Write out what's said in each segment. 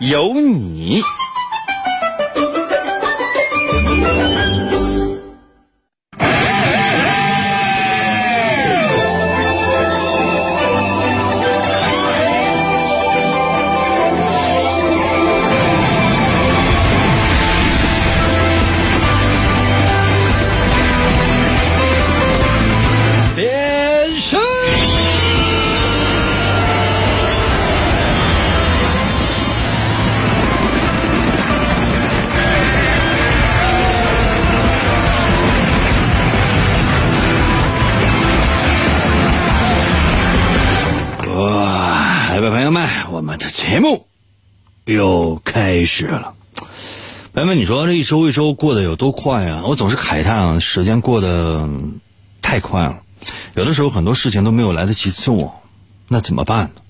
有你。的节目又开始了。朋友们，你说这一周一周过得有多快啊？我总是慨叹啊，时间过得太快了。有的时候很多事情都没有来得及做，那怎么办呢？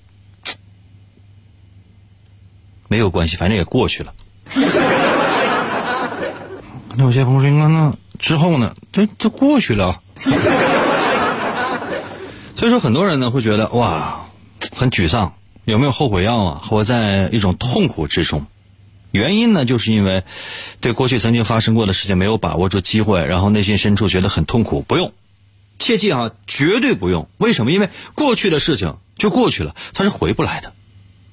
没有关系，反正也过去了。那有些朋友说：“那那之后呢？这这过去了。”所以说，很多人呢会觉得哇，很沮丧，有没有后悔药啊？活在一种痛苦之中。原因呢，就是因为对过去曾经发生过的事情没有把握住机会，然后内心深处觉得很痛苦。不用，切记啊，绝对不用。为什么？因为过去的事情就过去了，它是回不来的。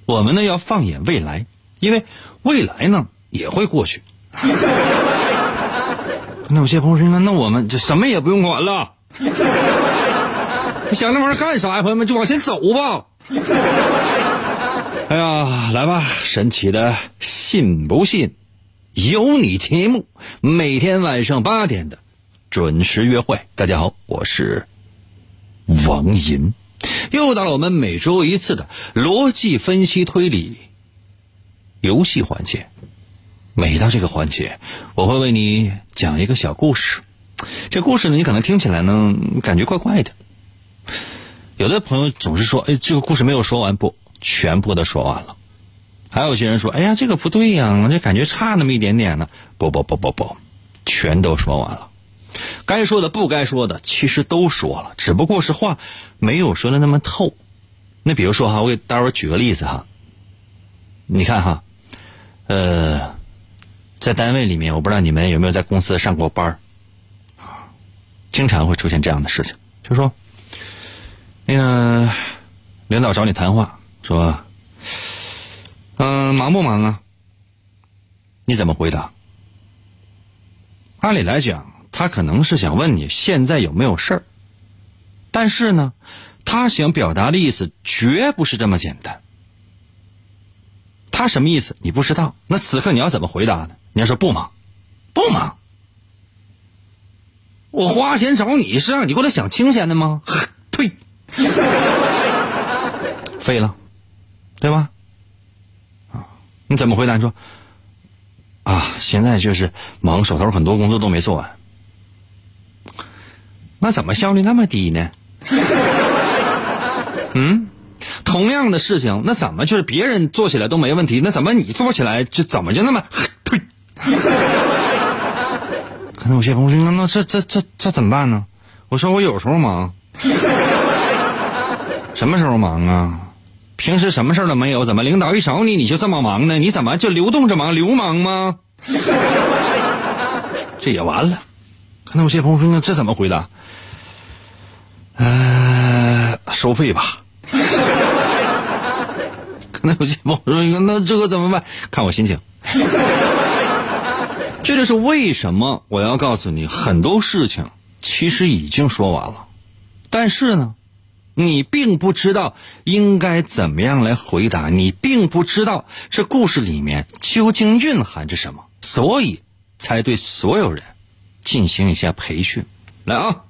我们呢要放眼未来，因为未来呢也会过去。那有些朋友说：“那我们就什么也不用管了。”你想那玩意儿干啥呀？朋友们，就往前走吧。哎呀，来吧，神奇的信不信由你节目，每天晚上八点的准时约会。大家好，我是王银，又到了我们每周一次的逻辑分析推理游戏环节。每到这个环节，我会为你讲一个小故事。这故事呢，你可能听起来呢，感觉怪怪的。有的朋友总是说：“哎，这个故事没有说完，不，全部都说完了。”还有些人说：“哎呀，这个不对呀，这感觉差那么一点点呢。”不不不不不，全都说完了。该说的、不该说的，其实都说了，只不过是话没有说的那么透。那比如说哈，我给大伙举个例子哈。你看哈，呃，在单位里面，我不知道你们有没有在公司上过班儿经常会出现这样的事情，就说。那个领导找你谈话，说：“嗯，忙不忙啊？”你怎么回答？按理来讲，他可能是想问你现在有没有事儿，但是呢，他想表达的意思绝不是这么简单。他什么意思你不知道？那此刻你要怎么回答呢？你要说不忙，不忙。我花钱找你是让你过来享清闲的吗？呸！废了，对吧？啊，你怎么回答？你说啊，现在就是忙，手头很多工作都没做完。那怎么效率那么低呢？嗯，同样的事情，那怎么就是别人做起来都没问题？那怎么你做起来就怎么就那么呸？可能有些朋友说，那那这这这这怎么办呢？我说我有时候忙。什么时候忙啊？平时什么事儿都没有，怎么领导一找你你就这么忙呢？你怎么就流动着忙，流氓吗？这也完了。可能有些朋友说，那这怎么回答？呃，收费吧。可能有些朋友说，那这个怎么办？看我心情。这就是为什么我要告诉你，很多事情其实已经说完了，但是呢。你并不知道应该怎么样来回答，你并不知道这故事里面究竟蕴含着什么，所以才对所有人进行一下培训。来啊，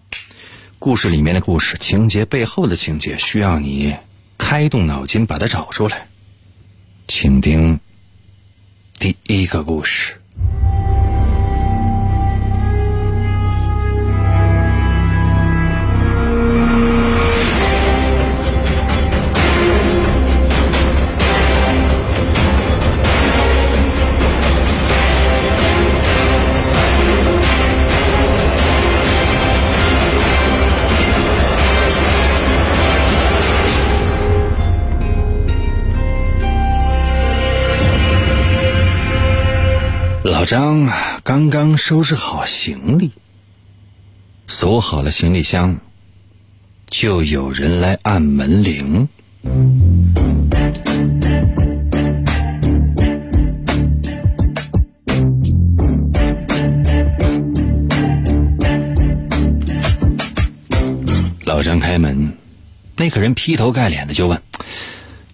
故事里面的故事情节背后的情节，需要你开动脑筋把它找出来。请听第一个故事。老张刚刚收拾好行李，锁好了行李箱，就有人来按门铃。老张开门，那个人劈头盖脸的就问：“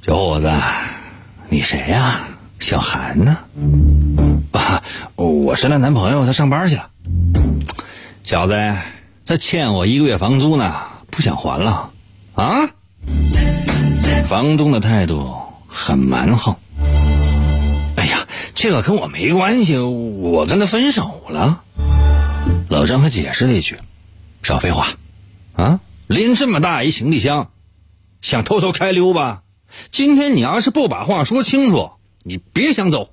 小伙子，你谁呀？小韩呢？”，我是她男朋友，他上班去了。小子，他欠我一个月房租呢，不想还了啊？房东的态度很蛮横。哎呀，这个跟我没关系，我跟他分手了。老张还解释了一句：“少废话，啊，拎这么大一行李箱，想偷偷开溜吧？今天你要是不把话说清楚，你别想走。”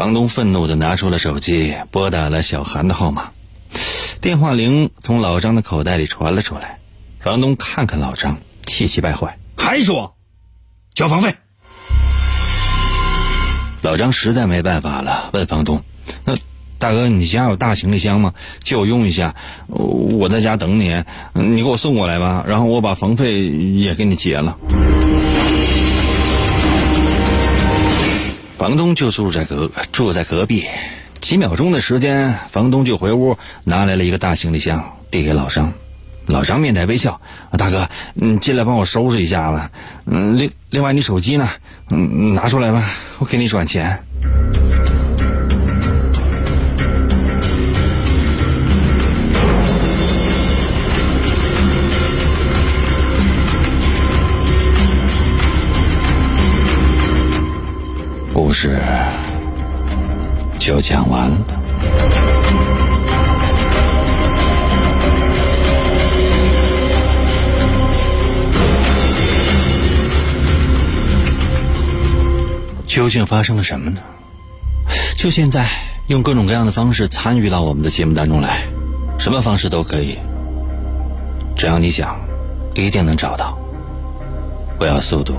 房东愤怒的拿出了手机，拨打了小韩的号码。电话铃从老张的口袋里传了出来。房东看看老张，气急败坏，还说交房费。老张实在没办法了，问房东：“那大哥，你家有大行李箱吗？借我用一下，我在家等你，你给我送过来吧，然后我把房费也给你结了。”房东就住在隔住在隔壁，几秒钟的时间，房东就回屋拿来了一个大行李箱，递给老张。老张面带微笑：“大哥，你进来帮我收拾一下吧。嗯，另另外你手机呢？嗯，拿出来吧，我给你转钱。”故事就讲完了。究竟发生了什么呢？就现在，用各种各样的方式参与到我们的节目当中来，什么方式都可以，只要你想，一定能找到。我要速度。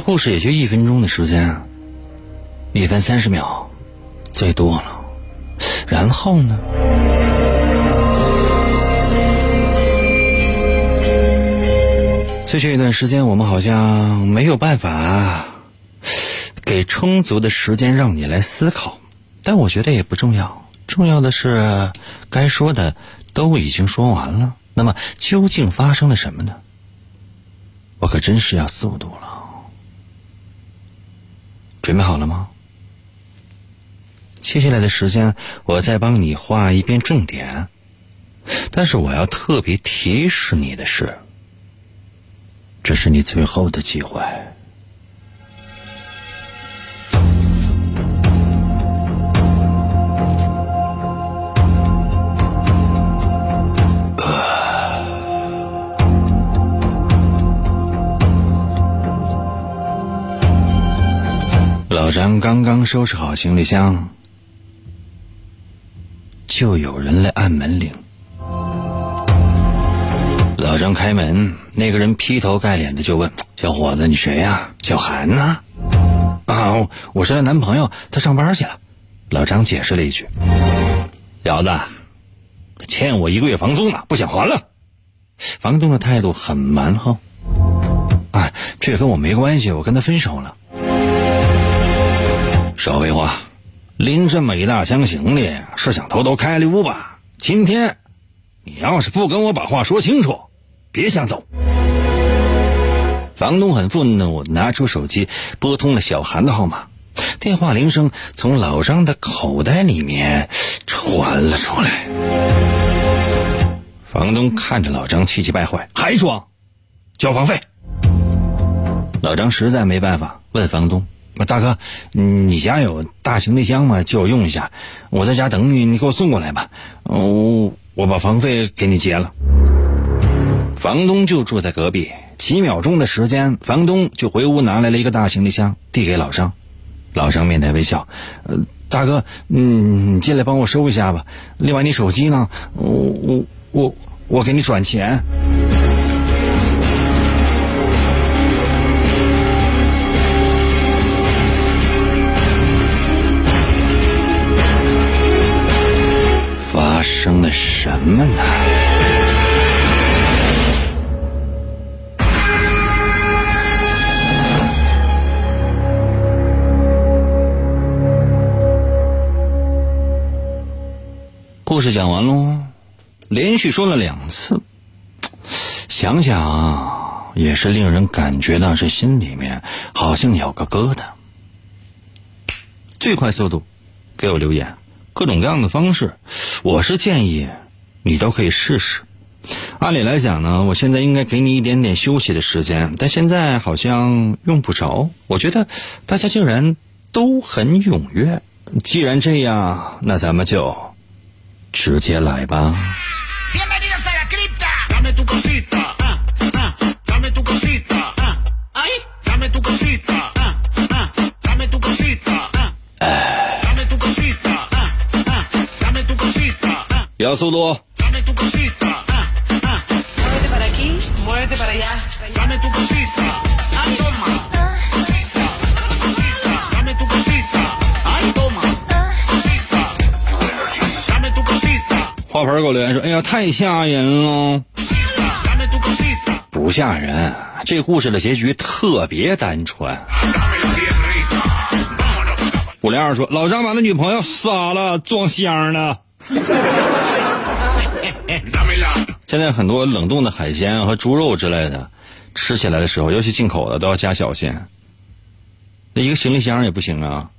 故事也就一分钟的时间，一分三十秒，最多了。然后呢？最近一段时间，我们好像没有办法给充足的时间让你来思考，但我觉得也不重要。重要的是，该说的。都已经说完了，那么究竟发生了什么呢？我可真是要速度了。准备好了吗？接下来的时间，我再帮你画一遍重点。但是我要特别提示你的是，这是你最后的机会。老张刚刚收拾好行李箱，就有人来按门铃。老张开门，那个人劈头盖脸的就问：“小伙子，你谁呀？小韩呢？”啊，我是她男朋友，他上班去了。老张解释了一句：“小子，欠我一个月房租呢，不想还了。”房东的态度很蛮横。啊，这跟我没关系，我跟他分手了。少废话，拎这么一大箱行李是想偷偷开溜吧？今天，你要是不跟我把话说清楚，别想走。房东很愤怒，拿出手机拨通了小韩的号码，电话铃声从老张的口袋里面传了出来。房东看着老张气急败坏，还装，交房费。老张实在没办法，问房东：“大哥，你家有大行李箱吗？借我用一下。我在家等你，你给我送过来吧。我我把房费给你结了。”房东就住在隔壁，几秒钟的时间，房东就回屋拿来了一个大行李箱，递给老张。老张面带微笑：“呃，大哥，嗯，你进来帮我收一下吧。另外，你手机呢？我我我我给你转钱。”什么呢？故事讲完喽，连续说了两次，想想也是令人感觉到这心里面好像有个疙瘩。最快速度，给我留言。各种各样的方式，我是建议你都可以试试。按理来讲呢，我现在应该给你一点点休息的时间，但现在好像用不着。我觉得大家竟然都很踊跃，既然这样，那咱们就直接来吧。要速度。花盆给我留言说：“哎呀，太吓人了！”不吓人，这故事的结局特别单纯。五零二说：“老张把他女朋友杀了，装箱呢。”现在很多冷冻的海鲜和猪肉之类的，吃起来的时候，尤其进口的都要加小心。那一个行李箱也不行啊。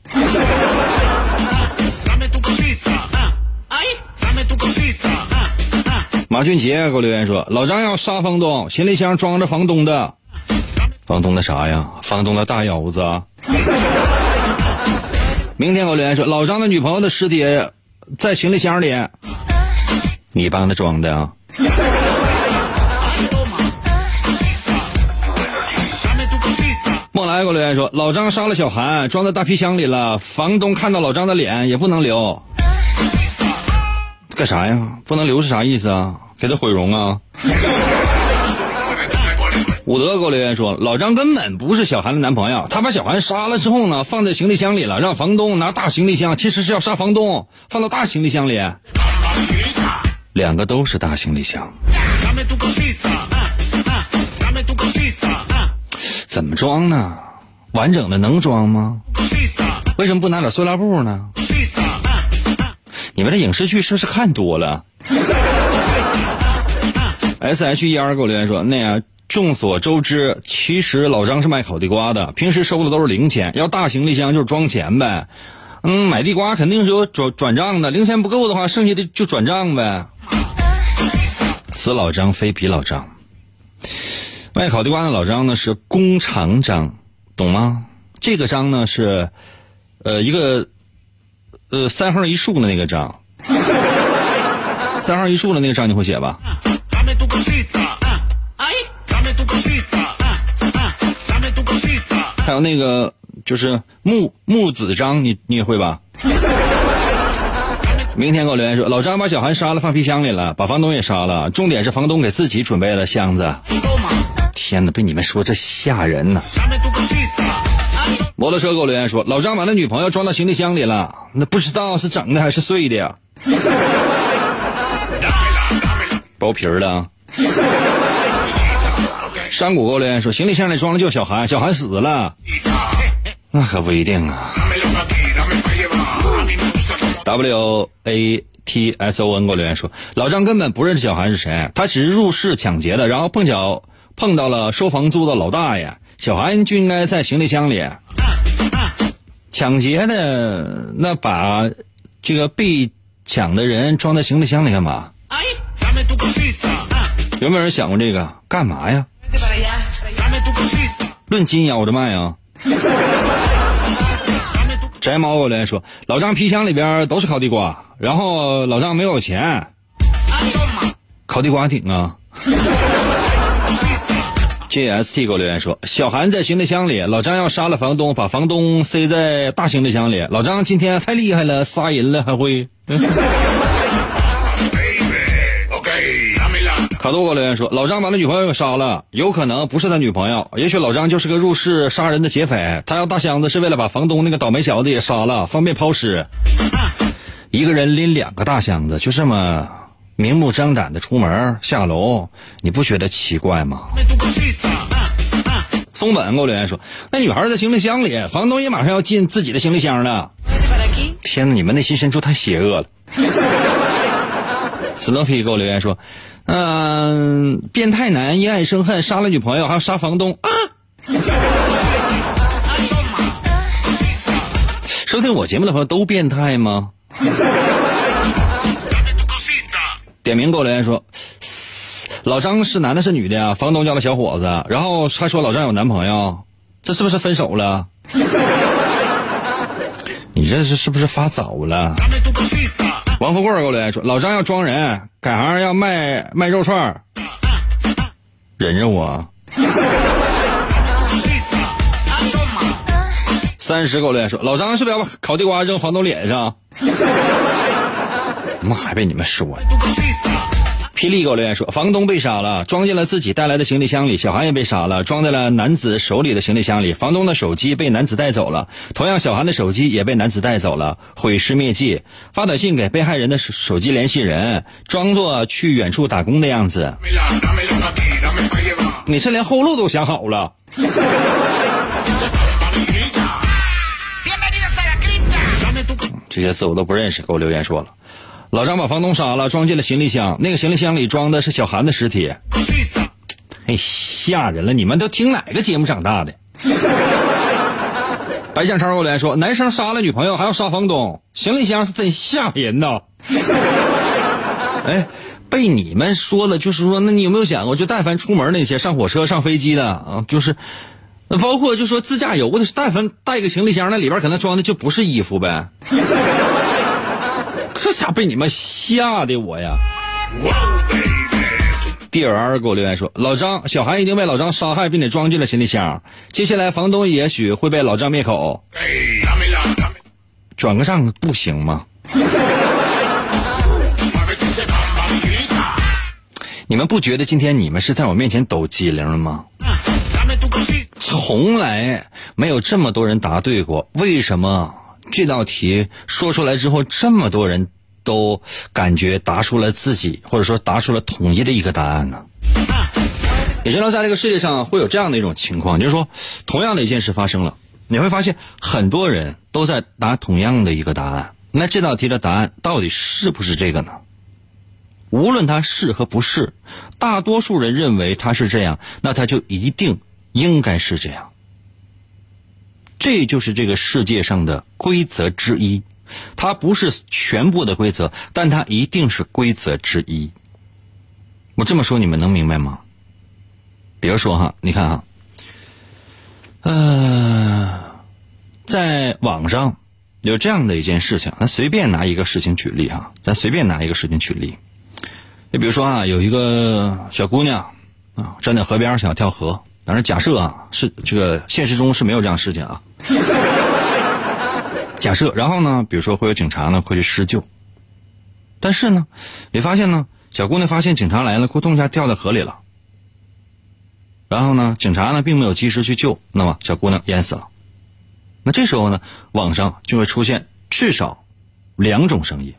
马俊杰给我留言说：“老张要杀房东，行李箱装着房东的，房东的啥呀？房东的大腰子。”明天给我留言说：“老张的女朋友的尸体。”在行李箱里，你帮他装的啊？梦来给我留言说，老张杀了小韩，装在大皮箱里了。房东看到老张的脸也不能留，干啥呀？不能留是啥意思啊？给他毁容啊？武德给我留言说：“老张根本不是小韩的男朋友，他把小韩杀了之后呢，放在行李箱里了，让房东拿大行李箱，其实是要杀房东，放到大行李箱里。两个都是大行李箱，怎么装呢？完整的能装吗？为什么不拿点塑料布呢？你们的影视剧是不是看多了？S H E R 给我留言说：那样。”众所周知，其实老张是卖烤地瓜的，平时收的都是零钱，要大行李箱就是装钱呗。嗯，买地瓜肯定是有转转账的，零钱不够的话，剩下的就转账呗。此老张非彼老张，卖烤地瓜的老张呢是工长张，懂吗？这个张呢是，呃，一个，呃，三横一竖的那个张，三横一竖的那个张你会写吧？还有那个就是木木子张，你你也会吧？明天给我留言说，老张把小韩杀了，放皮箱里了，把房东也杀了。重点是房东给自己准备了箱子。天哪，被你们说这吓人呢！摩托车给我留言说，老张把他女朋友装到行李箱里了，那不知道是整的还是碎的呀？剥皮儿的。山谷给我留言说，行李箱里装的就小韩，小韩死了，那可不一定啊。W A T S O N 给我留言说，老张根本不认识小韩是谁，他只是入室抢劫的，然后碰巧碰到了收房租的老大爷，小韩就应该在行李箱里。抢劫的那把这个被抢的人装在行李箱里干嘛？有没有人想过这个？干嘛呀？论斤呀，我的妈呀！宅猫我来说，老张皮箱里边都是烤地瓜，然后老张没有钱，烤地瓜挺啊。J S T 给我留言说，小韩在行李箱里，老张要杀了房东，把房东塞在大行李箱里。老张今天太厉害了，杀人了还会。卡多给我留言说，老张把他女朋友给杀了，有可能不是他女朋友，也许老张就是个入室杀人的劫匪。他要大箱子是为了把房东那个倒霉小子也杀了，方便抛尸。一个人拎两个大箱子，就这么明目张胆的出门下楼，你不觉得奇怪吗？松本给我留言说，那女孩在行李箱里，房东也马上要进自己的行李箱了。天哪，你们内心深处太邪恶了。Snoopy 给我留言说。嗯，变态男因爱生恨，杀了女朋友，还要杀房东啊！收听我节目的朋友都变态吗？点名给我留言说，老张是男的是女的呀？房东叫的小伙子，然后还说老张有男朋友，这是不是分手了？你这是是不是发早了？王富贵给我留言说：“老张要装人，改行要卖卖肉串忍忍我。”三十给我留言说：“老张是不是要把烤地瓜扔房东脸上？” 妈，还被你们说。霹雳给我留言说：“房东被杀了，装进了自己带来的行李箱里；小韩也被杀了，装在了男子手里的行李箱里。房东的手机被男子带走了，同样小韩的手机也被男子带走了，毁尸灭迹。发短信给被害人的手机联系人，装作去远处打工的样子。你是连后路都想好了？这些字我都不认识，给我留言说了。”老张把房东杀了，装进了行李箱。那个行李箱里装的是小韩的尸体，哎，吓人了！你们都听哪个节目长大的？白向超过来说，男生杀了女朋友还要杀房东，行李箱是真吓人呐！哎，被你们说了，就是说，那你有没有想过，就但凡出门那些上火车、上飞机的啊，就是，那包括就说自驾游的，但凡带个行李箱，那里边可能装的就不是衣服呗。这下被你们吓的我呀！D R 给我留言说，老张小韩已经被老张杀害，并且装进了行李箱。接下来房东也许会被老张灭口。转个账不行吗？你们不觉得今天你们是在我面前抖机灵吗？从来没有这么多人答对过，为什么？这道题说出来之后，这么多人都感觉答出了自己，或者说答出了统一的一个答案呢？你知道在这个世界上会有这样的一种情况，就是说，同样的一件事发生了，你会发现很多人都在答同样的一个答案。那这道题的答案到底是不是这个呢？无论它是和不是，大多数人认为它是这样，那它就一定应该是这样。这就是这个世界上的规则之一，它不是全部的规则，但它一定是规则之一。我这么说你们能明白吗？比如说哈，你看哈，呃，在网上有这样的一件事情，咱随便拿一个事情举例哈，咱随便拿一个事情举例。你比如说啊，有一个小姑娘啊，站在河边想跳河。当然，假设啊，是这个现实中是没有这样事情啊。假设，然后呢，比如说会有警察呢会去施救，但是呢，你发现呢，小姑娘发现警察来了，咕咚一下掉在河里了。然后呢，警察呢并没有及时去救，那么小姑娘淹死了。那这时候呢，网上就会出现至少两种声音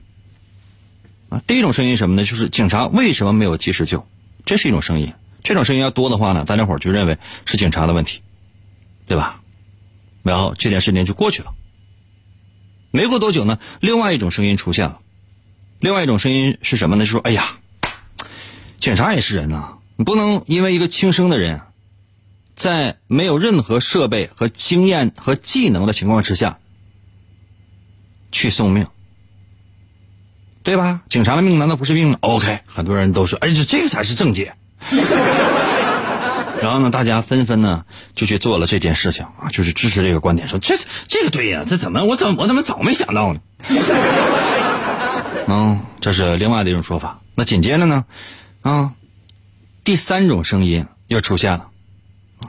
啊。第一种声音什么呢？就是警察为什么没有及时救？这是一种声音。这种声音要多的话呢，大家伙就认为是警察的问题，对吧？然后这件事情就过去了。没过多久呢，另外一种声音出现了。另外一种声音是什么呢？就说：“哎呀，警察也是人呐，你不能因为一个轻生的人，在没有任何设备和经验和技能的情况之下去送命，对吧？警察的命难道不是命吗？”OK，很多人都说：“哎，这这个才是正解。”然后呢，大家纷纷呢就去做了这件事情啊，就是支持这个观点，说这这个对呀，这怎么我怎么我怎么早没想到呢？嗯，这是另外的一种说法。那紧接着呢，啊，第三种声音又出现了。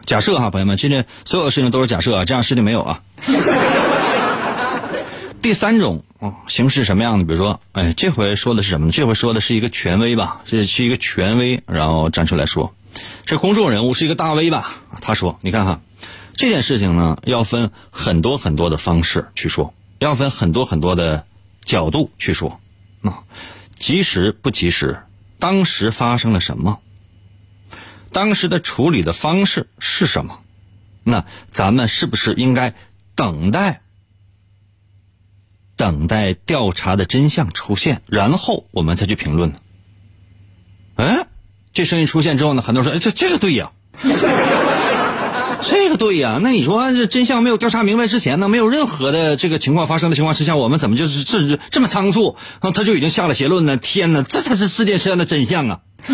假设哈，朋友们，现在所有的事情都是假设啊，这样事情没有啊。第三种啊形式什么样的？比如说，哎，这回说的是什么呢？这回说的是一个权威吧，这是一个权威，然后站出来说。这公众人物是一个大 V 吧？他说：“你看哈，这件事情呢，要分很多很多的方式去说，要分很多很多的角度去说。啊，及时不及时，当时发生了什么？当时的处理的方式是什么？那咱们是不是应该等待，等待调查的真相出现，然后我们再去评论呢？哎。”这声音出现之后呢，很多人说：“哎，这这个对呀，这个对呀。那你说这真相没有调查明白之前呢，没有任何的这个情况发生的情况之下，我们怎么就是这这么仓促，啊，他就已经下了结论呢？天哪，这才是世界上的真相啊，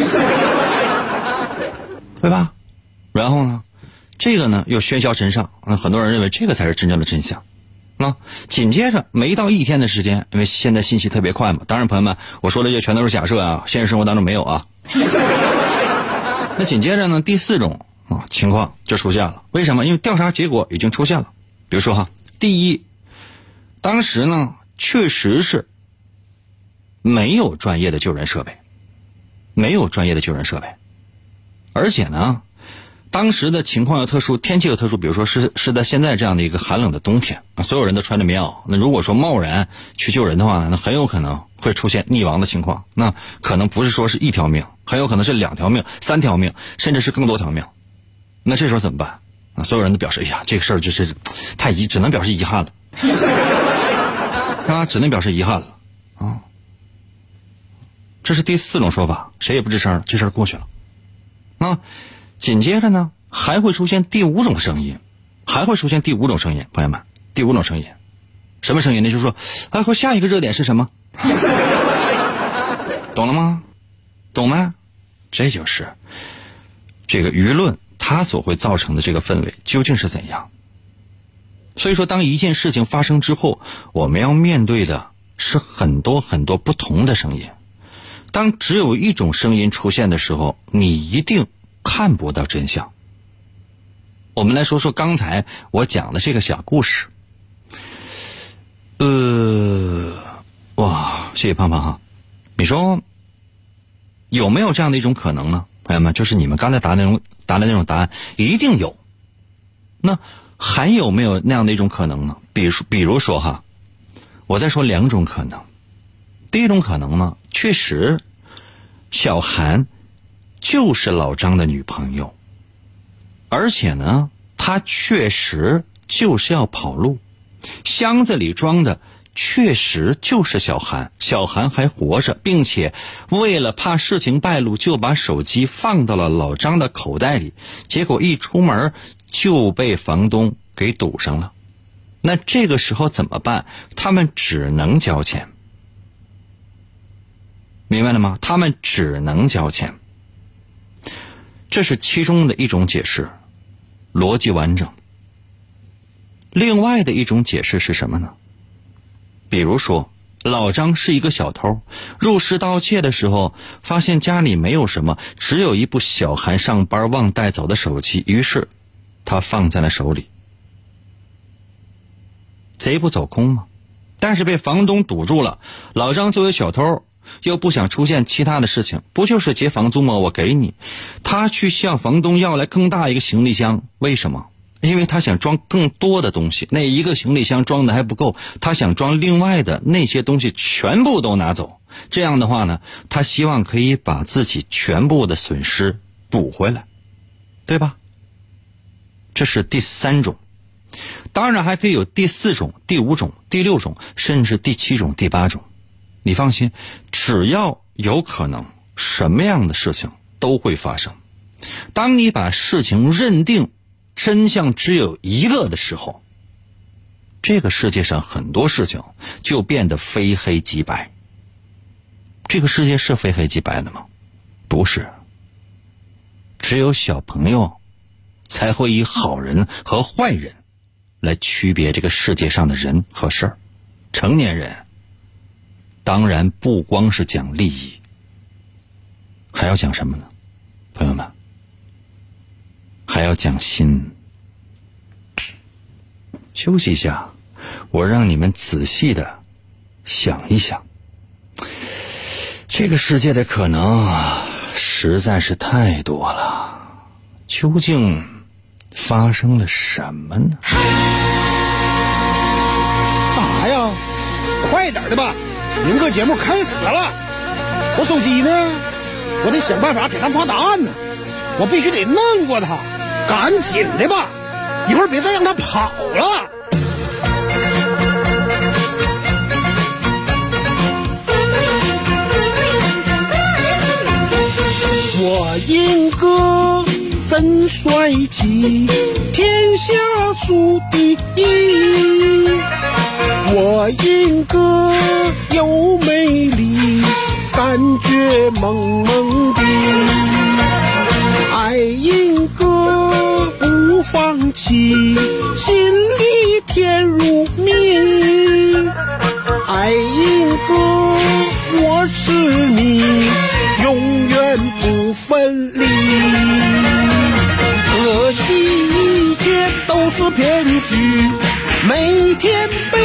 对吧？然后呢，这个呢又喧嚣尘上，那很多人认为这个才是真正的真相。那紧接着没到一天的时间，因为现在信息特别快嘛。当然，朋友们，我说的这全都是假设啊，现实生活当中没有啊。那紧接着呢，第四种啊情况就出现了。为什么？因为调查结果已经出现了。比如说哈，第一，当时呢确实是没有专业的救人设备，没有专业的救人设备，而且呢，当时的情况又特殊，天气又特殊。比如说是是在现在这样的一个寒冷的冬天啊，所有人都穿着棉袄。那如果说贸然去救人的话，那很有可能会出现溺亡的情况。那可能不是说是一条命。很有可能是两条命、三条命，甚至是更多条命。那这时候怎么办？所有人都表示：“哎呀，这个事儿就是太遗，只能表示遗憾了。”啊，只能表示遗憾了。啊，这是第四种说法，谁也不吱声，这事儿过去了。啊，紧接着呢，还会出现第五种声音，还会出现第五种声音，朋友们，第五种声音，什么声音呢？就是说，哎，和下一个热点是什么？懂了吗？懂吗？这就是这个舆论它所会造成的这个氛围究竟是怎样？所以说，当一件事情发生之后，我们要面对的是很多很多不同的声音。当只有一种声音出现的时候，你一定看不到真相。我们来说说刚才我讲的这个小故事。呃，哇，谢谢胖胖哈，你说。有没有这样的一种可能呢，朋友们？就是你们刚才答那种答的那种答案，一定有。那还有没有那样的一种可能呢？比如，比如说哈，我再说两种可能。第一种可能呢，确实，小韩就是老张的女朋友，而且呢，他确实就是要跑路，箱子里装的。确实就是小韩，小韩还活着，并且为了怕事情败露，就把手机放到了老张的口袋里。结果一出门就被房东给堵上了。那这个时候怎么办？他们只能交钱，明白了吗？他们只能交钱。这是其中的一种解释，逻辑完整。另外的一种解释是什么呢？比如说，老张是一个小偷，入室盗窃的时候，发现家里没有什么，只有一部小韩上班忘带走的手机，于是他放在了手里。贼不走空吗？但是被房东堵住了。老张作为小偷，又不想出现其他的事情，不就是结房租吗？我给你，他去向房东要来更大一个行李箱，为什么？因为他想装更多的东西，那一个行李箱装的还不够，他想装另外的那些东西全部都拿走。这样的话呢，他希望可以把自己全部的损失补回来，对吧？这是第三种。当然还可以有第四种、第五种、第六种，甚至第七种、第八种。你放心，只要有可能，什么样的事情都会发生。当你把事情认定真相只有一个的时候，这个世界上很多事情就变得非黑即白。这个世界是非黑即白的吗？不是。只有小朋友才会以好人和坏人来区别这个世界上的人和事儿。成年人当然不光是讲利益，还要讲什么呢？朋友们，还要讲心。休息一下，我让你们仔细的想一想，这个世界的可能实在是太多了，究竟发生了什么呢？干啥呀？快点的吧，明个节目开始了。我手机呢？我得想办法给他发答案呢。我必须得弄过他，赶紧的吧，一会儿别再让他跑了。我英哥真帅气，天下数第一。我英哥又美丽，感觉萌萌的。爱英哥不放弃，心里甜如蜜。爱英哥，我是你。永远不分离，可惜一切都是骗局，每天被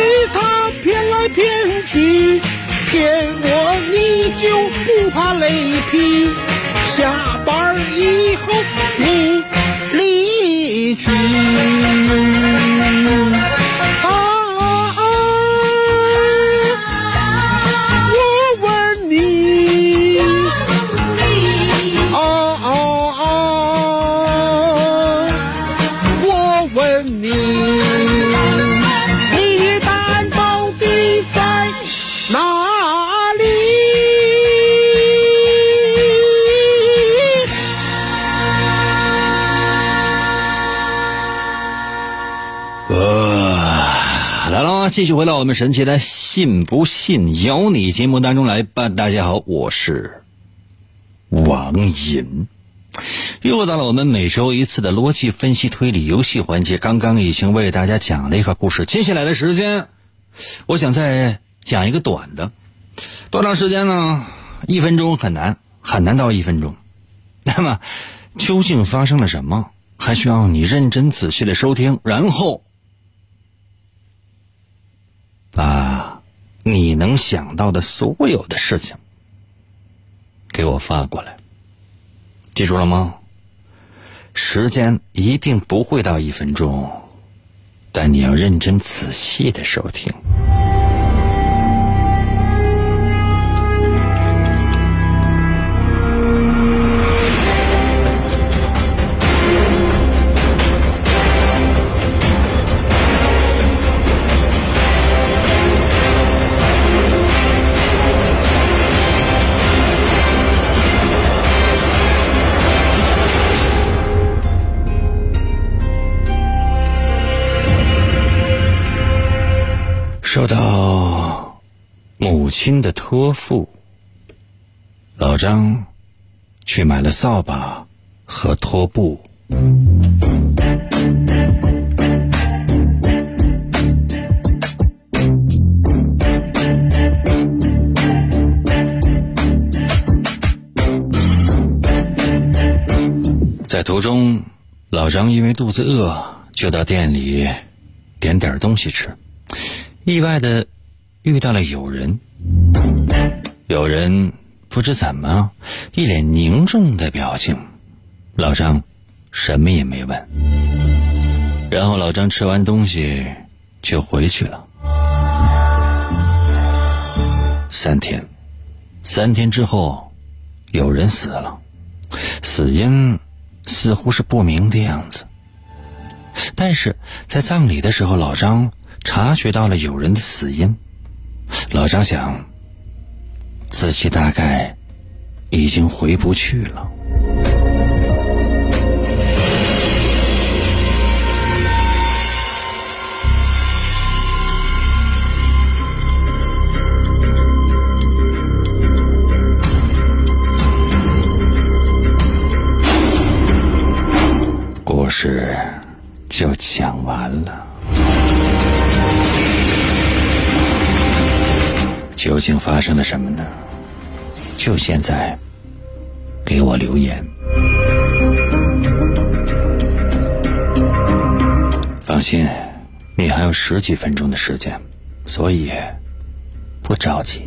见我你就不怕雷劈，下班以后你继续回到我们神奇的“信不信由你”节目当中来吧。大家好，我是王银，又到了我们每周一次的逻辑分析推理游戏环节。刚刚已经为大家讲了一个故事，接下来的时间，我想再讲一个短的。多长时间呢？一分钟很难，很难到一分钟。那么，究竟发生了什么？还需要你认真仔细的收听，然后。把你能想到的所有的事情给我发过来，记住了吗？时间一定不会到一分钟，但你要认真仔细的收听。受到母亲的托付，老张去买了扫把和拖布。在途中，老张因为肚子饿，就到店里点点东西吃。意外的遇到了有人，有人不知怎么一脸凝重的表情，老张什么也没问，然后老张吃完东西就回去了。三天，三天之后，有人死了，死因似乎是不明的样子。但是在葬礼的时候，老张察觉到了有人的死因。老张想，自己大概已经回不去了。故事就讲完了。究竟发生了什么呢？就现在，给我留言。放心，你还有十几分钟的时间，所以不着急。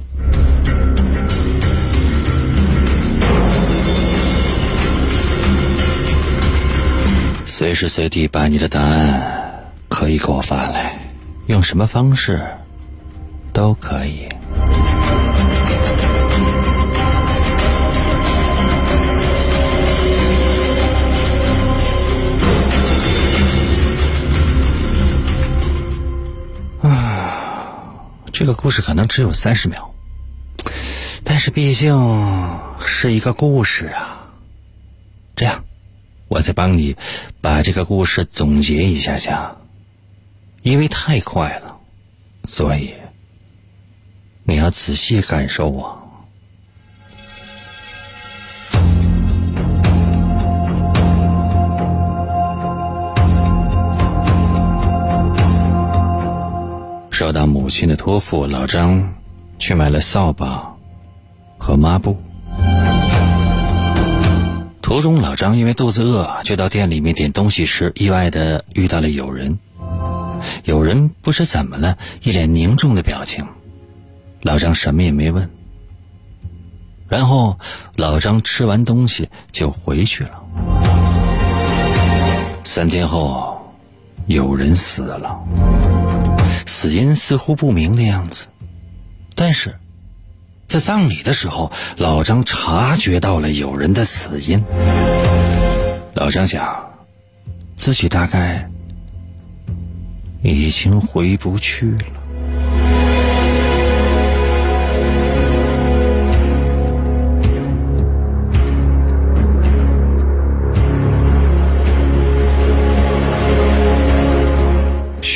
随时随地把你的答案可以给我发来，用什么方式都可以。这个故事可能只有三十秒，但是毕竟是一个故事啊。这样。我再帮你把这个故事总结一下下，因为太快了，所以你要仔细感受我。母亲的托付，老张去买了扫把和抹布。途中，老张因为肚子饿，就到店里面点东西吃。意外的遇到了有人，有人不知怎么了，一脸凝重的表情。老张什么也没问。然后，老张吃完东西就回去了。三天后，有人死了，死因似乎不明的样子，但是。在葬礼的时候，老张察觉到了有人的死因。老张想，自己大概已经回不去了。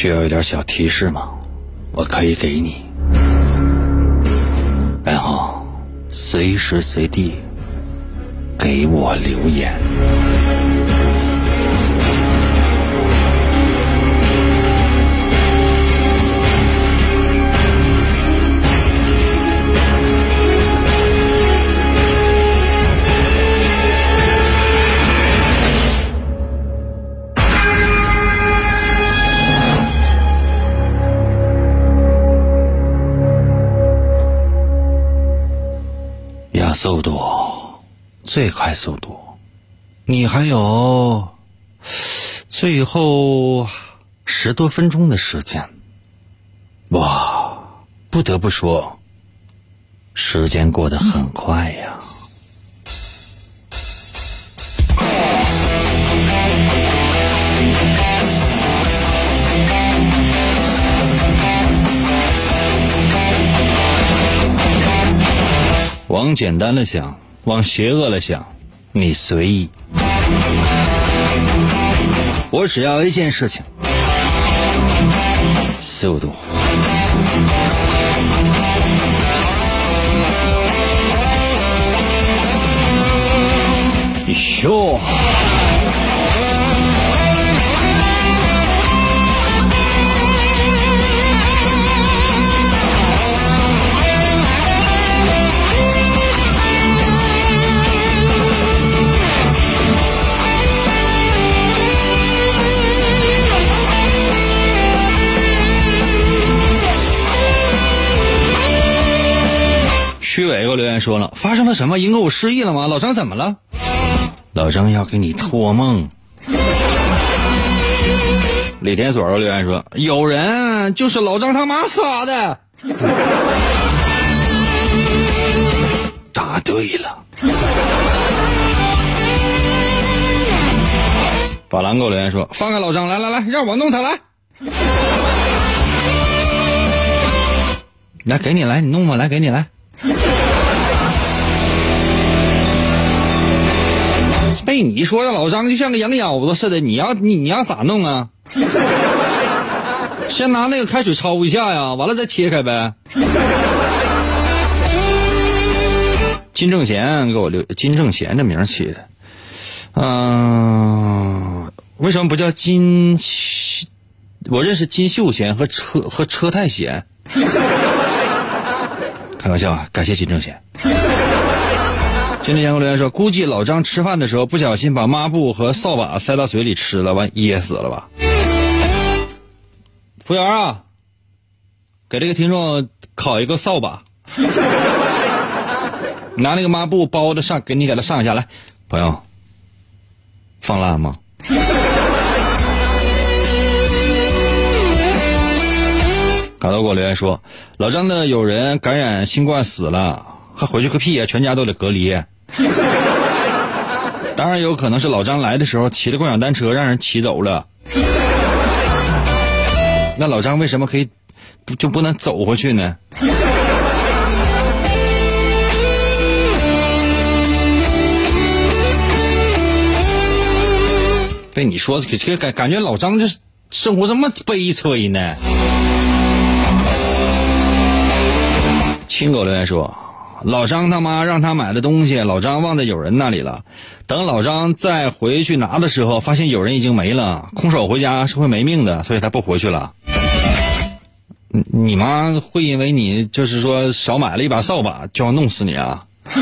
需要一点小提示吗？我可以给你。然后，随时随地给我留言。最快速度，你还有最后十多分钟的时间。哇，不得不说，时间过得很快呀。往简单了想，往邪恶了想，你随意。我只要一件事情：速度。哟。徐伟给我留言说了，发生了什么？英哥，我失忆了吗？老张怎么了？老张要给你托梦。李天锁给我留言说，有人就是老张他妈杀的。答对了。法兰给我留言说：“放开老张，来来来，让我弄他来。”来，给你来，你弄吧，来，给你来。被你说的老张就像个羊腰子似的，你要你你要咋弄啊？先拿那个开水焯一下呀，完了再切开呗。金正贤给我留金正贤这名起的，嗯、为什么不叫金？我认识金秀贤和车和车太贤。开玩笑啊，感谢金正贤。金正贤给我留言说，估计老张吃饭的时候不小心把抹布和扫把塞到嘴里吃了，完噎死了吧？服务员啊，给这个听众烤一个扫把，拿那个抹布包着上，给你给他上一下来，朋友，放辣吗？嘎豆给我留言说，老张的有人感染新冠死了，还回去个屁呀、全家都得隔离。当然有可能是老张来的时候骑着共享单车让人骑走了。那老张为什么可以不就不能走回去呢？被你说这这感感觉老张这生活这么悲催呢？亲狗留言说，老张他妈让他买的东西，老张忘在友人那里了。等老张再回去拿的时候，发现友人已经没了，空手回家是会没命的，所以他不回去了。你你妈会因为你就是说少买了一把扫把就要弄死你啊？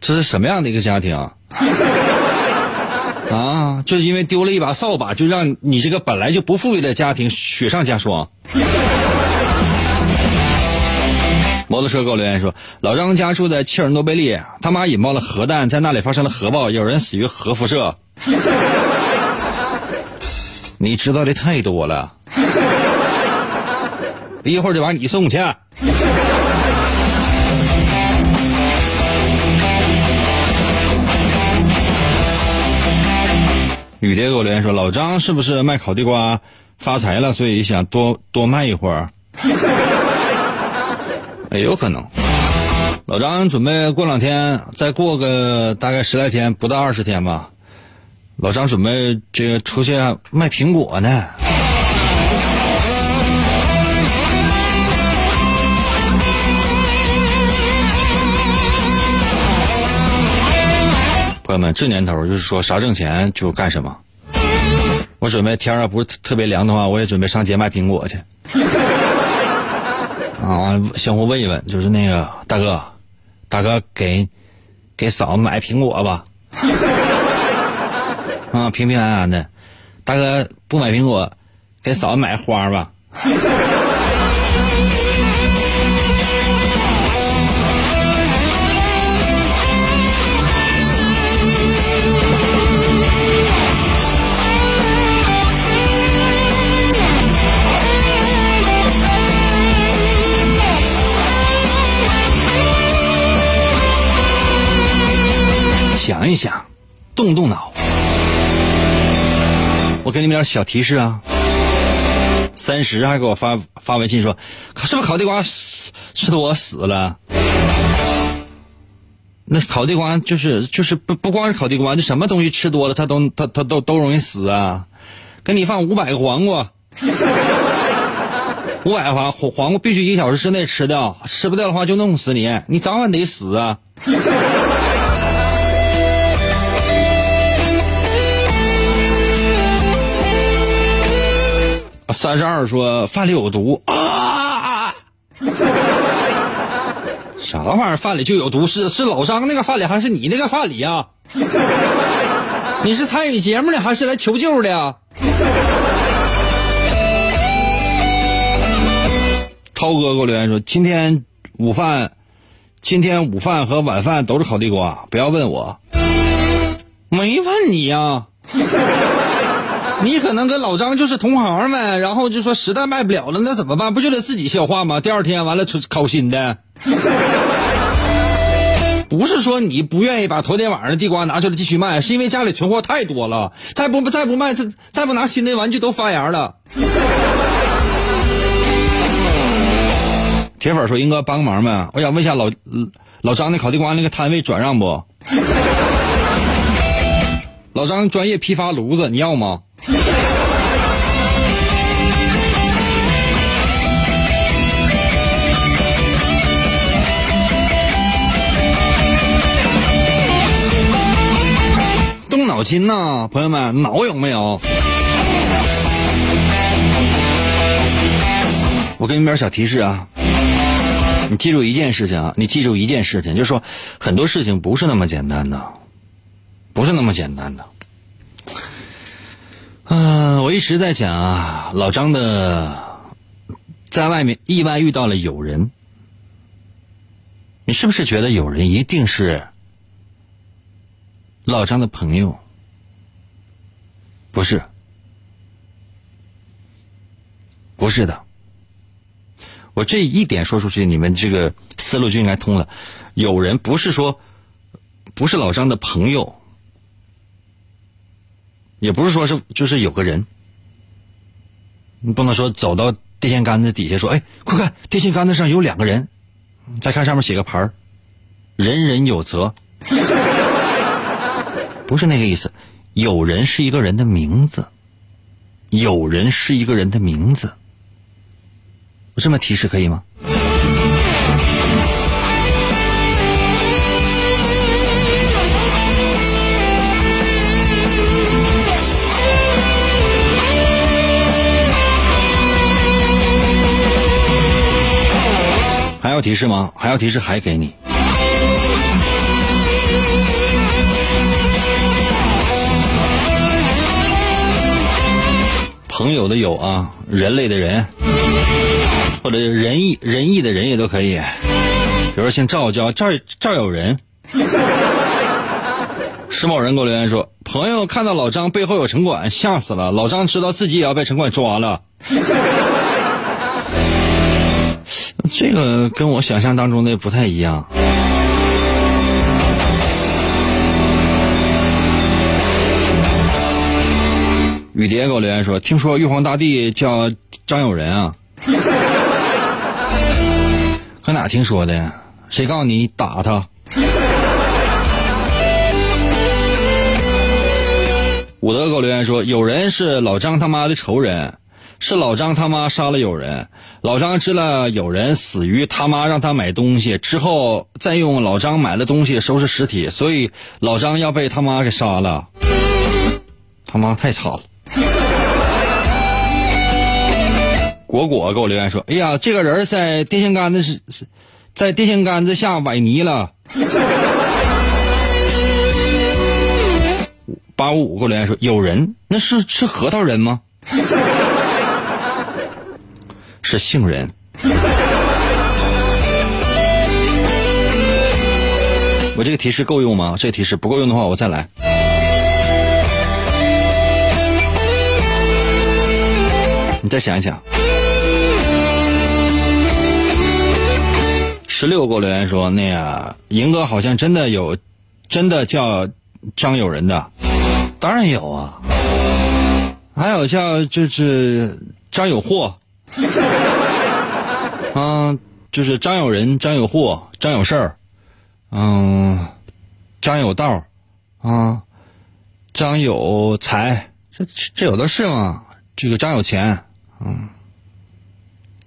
这是什么样的一个家庭？啊，就因为丢了一把扫把，就让你这个本来就不富裕的家庭雪上加霜。摩托车给我留言说，老张家住在切尔诺贝利，他妈引爆了核弹，在那里发生了核爆，有人死于核辐射。你知道的太多了，一会儿就把你送去。雨蝶给我留言说，老张是不是卖烤地瓜发财了，所以想多多卖一会儿？也，有可能。老张准备过两天，再过个大概十来天，不到二十天吧。老张准备这个出去卖苹果呢。朋友们，这年头就是说啥挣钱就干什么。我准备天儿要不是特别凉的话，我也准备上街卖苹果去。啊，相互问一问，就是那个大哥，大哥给给嫂子买苹果吧。啊，平平安安的。大哥不买苹果，给嫂子买花吧。想一想，动动脑。我给你们点小提示啊。三十还给我发发微信说，是不是烤地瓜死吃多死了？那烤地瓜就是就是不不光是烤地瓜，这什么东西吃多了，它都它它都都容易死啊。给你放五百个黄瓜，五百黄黄黄瓜必须一个小时之内吃掉，吃不掉的话就弄死你，你早晚得死啊。三十二说饭里有毒啊！啥玩意儿？饭里就有毒？是是老张那个饭里，还是你那个饭里呀、你是参与节目的，还是来求救的呀？超哥给我留言说，今天午饭，今天午饭和晚饭都是烤地瓜，不要问我，没问你呀。你可能跟老张就是同行呗，然后就说实在卖不了了，那怎么办？不就得自己消化吗？第二天完了出烤新的，不是说你不愿意把头天晚上的地瓜拿出来继续卖，是因为家里存货太多了，再不再不卖，再再不拿新的玩具都发芽了。铁粉说：“英哥帮个忙呗，我想问一下老老张那烤地瓜那个摊位转让不？老张专业批发炉子，你要吗？”动脑筋呐，朋友们，脑有没有？我给你们点小提示啊，你记住一件事情啊，你记住一件事情，就是说很多事情不是那么简单的，不是那么简单的。嗯，我一直在讲啊，老张的在外面意外遇到了友人，你是不是觉得友人一定是？老张的朋友，不是，不是的。我这一点说出去，你们这个思路就应该通了。有人不是说，不是老张的朋友，也不是说是就是有个人，你不能说走到电线杆子底下说：“哎，快看，电线杆子上有两个人。”再看上面写个牌儿，“人人有责。”不是那个意思，有人是一个人的名字，有人是一个人的名字，我这么提示可以吗？还要提示吗？还要提示还给你。朋友的友啊，人类的人，或者仁义仁义的人也都可以。比如说姓赵叫赵赵有人。石某人给我留言说：“朋友看到老张背后有城管，吓死了。老张知道自己也要被城管抓了。”这个跟我想象当中的不太一样。雨蝶给我留言说：“听说玉皇大帝叫张友仁啊，搁哪听说的？谁告诉你打他？” 武德给我留言说：“有人是老张他妈的仇人，是老张他妈杀了有人，老张知了有人死于他妈让他买东西之后，再用老张买的东西收拾尸体，所以老张要被他妈给杀了。他妈太惨了。”果果给我留言说：“哎呀，这个人在电线杆子是是，在电线杆子下崴泥了。”八五五给我留言说：“有人，那是是核桃人吗？是杏仁。”我这个提示够用吗？这个提示不够用的话，我再来。你再想一想。十六给我留言说，那个银哥好像真的有，真的叫张友仁的，当然有啊，还有叫就是张有货，嗯，就是张有仁、张有货、张有事儿，嗯，张有道，啊，张有财，这这有的是吗？这个张有钱。嗯，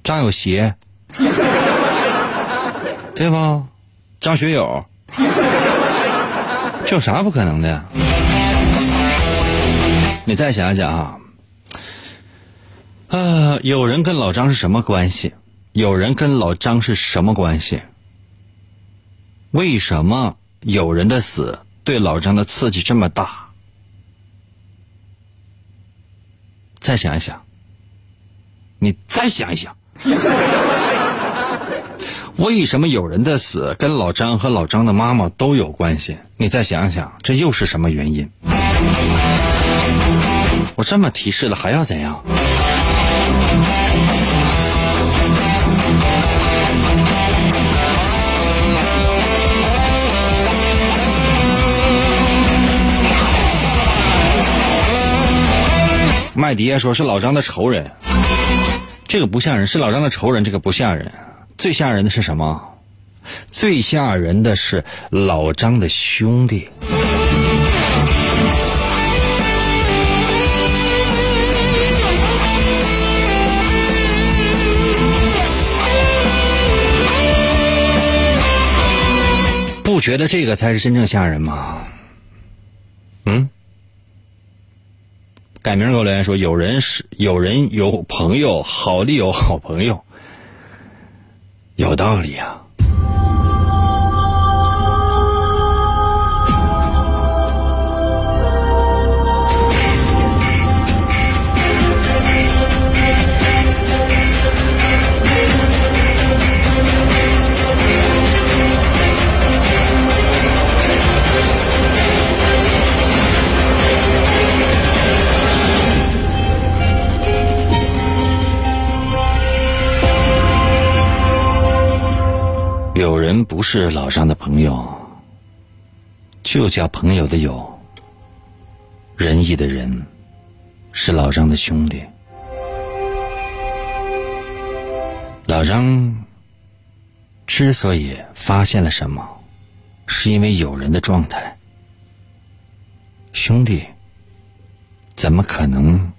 张有邪，对吧？张学友，这有啥不可能的？你再想想啊，啊，有人跟老张是什么关系？有人跟老张是什么关系？为什么有人的死对老张的刺激这么大？再想一想。你再想一想，为什么有人的死跟老张和老张的妈妈都有关系？你再想想，这又是什么原因？我这么提示了，还要怎样？麦迪说是老张的仇人。这个不吓人是老张的仇人这个不吓人。最吓人的是什么？最吓人的是老张的兄弟。不觉得这个才是真正吓人吗？嗯？改名给我留言说，有人是有人有朋友，好丽友好朋友，有道理啊。有人不是老张的朋友，就叫朋友的友。仁义的人是老张的兄弟。老张之所以发现了什么，是因为有人的状态。兄弟怎么可能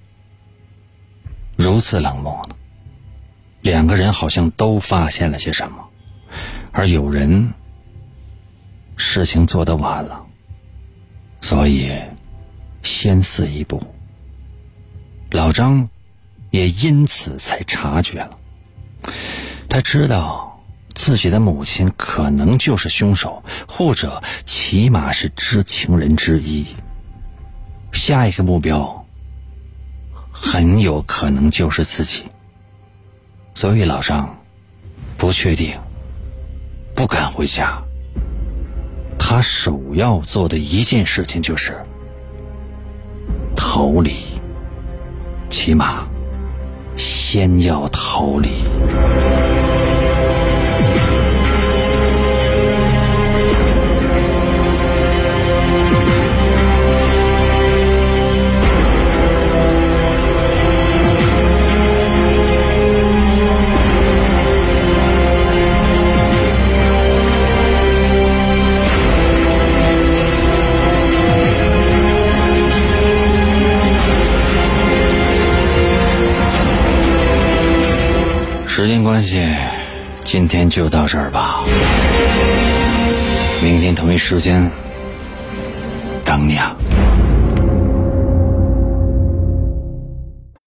如此冷漠呢？两个人好像都发现了些什么。而有人事情做得晚了，所以先死一步。老张也因此才察觉了，他知道自己的母亲可能就是凶手，或者起码是知情人之一。下一个目标很有可能就是自己，所以老张不确定。不敢回家，他首要做的一件事情就是逃离，起码先要逃离。时间关系，今天就到这儿吧。明天同一时间等你啊。